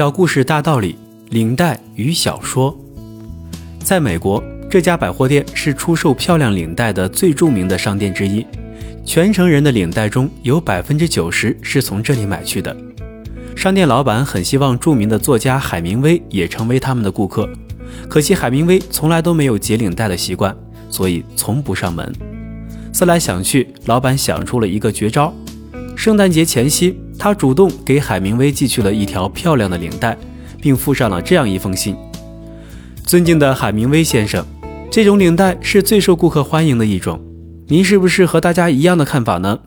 小故事大道理：领带与小说。在美国，这家百货店是出售漂亮领带的最著名的商店之一，全城人的领带中有百分之九十是从这里买去的。商店老板很希望著名的作家海明威也成为他们的顾客，可惜海明威从来都没有解领带的习惯，所以从不上门。思来想去，老板想出了一个绝招。圣诞节前夕，他主动给海明威寄去了一条漂亮的领带，并附上了这样一封信：“尊敬的海明威先生，这种领带是最受顾客欢迎的一种，您是不是和大家一样的看法呢？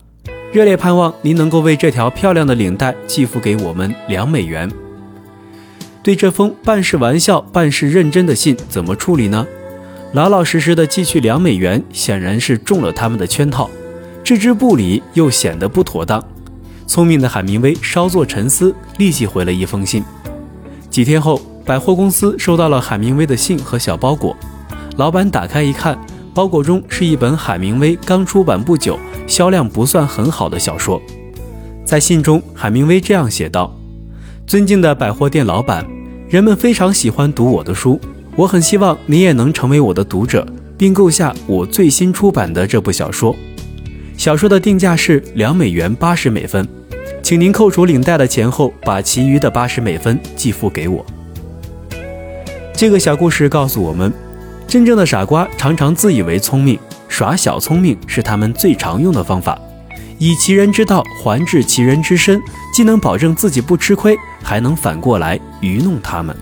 热烈盼望您能够为这条漂亮的领带寄付给我们两美元。”对这封半是玩笑、半是认真的信怎么处理呢？老老实实的寄去两美元，显然是中了他们的圈套。置之不理又显得不妥当。聪明的海明威稍作沉思，立即回了一封信。几天后，百货公司收到了海明威的信和小包裹。老板打开一看，包裹中是一本海明威刚出版不久、销量不算很好的小说。在信中，海明威这样写道：“尊敬的百货店老板，人们非常喜欢读我的书，我很希望你也能成为我的读者，并购下我最新出版的这部小说。”小说的定价是两美元八十美分，请您扣除领带的钱后，把其余的八十美分寄付给我。这个小故事告诉我们，真正的傻瓜常常自以为聪明，耍小聪明是他们最常用的方法，以其人之道还治其人之身，既能保证自己不吃亏，还能反过来愚弄他们。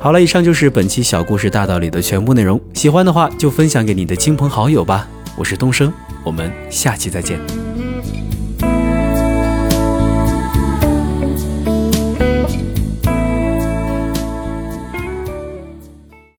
好了，以上就是本期小故事大道理的全部内容，喜欢的话就分享给你的亲朋好友吧。我是东升。我们下期再见。